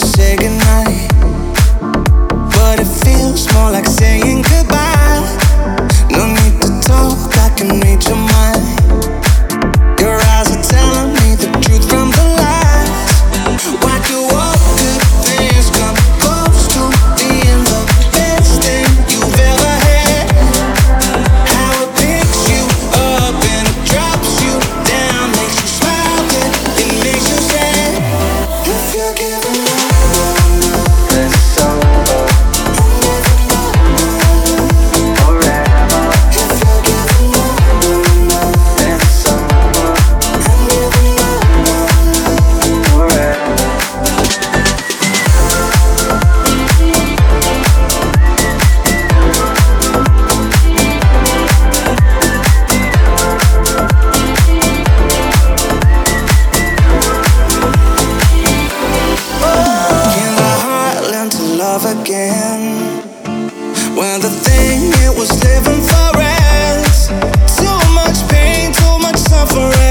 to say goodnight. But it feels more like saying goodbye. suffering.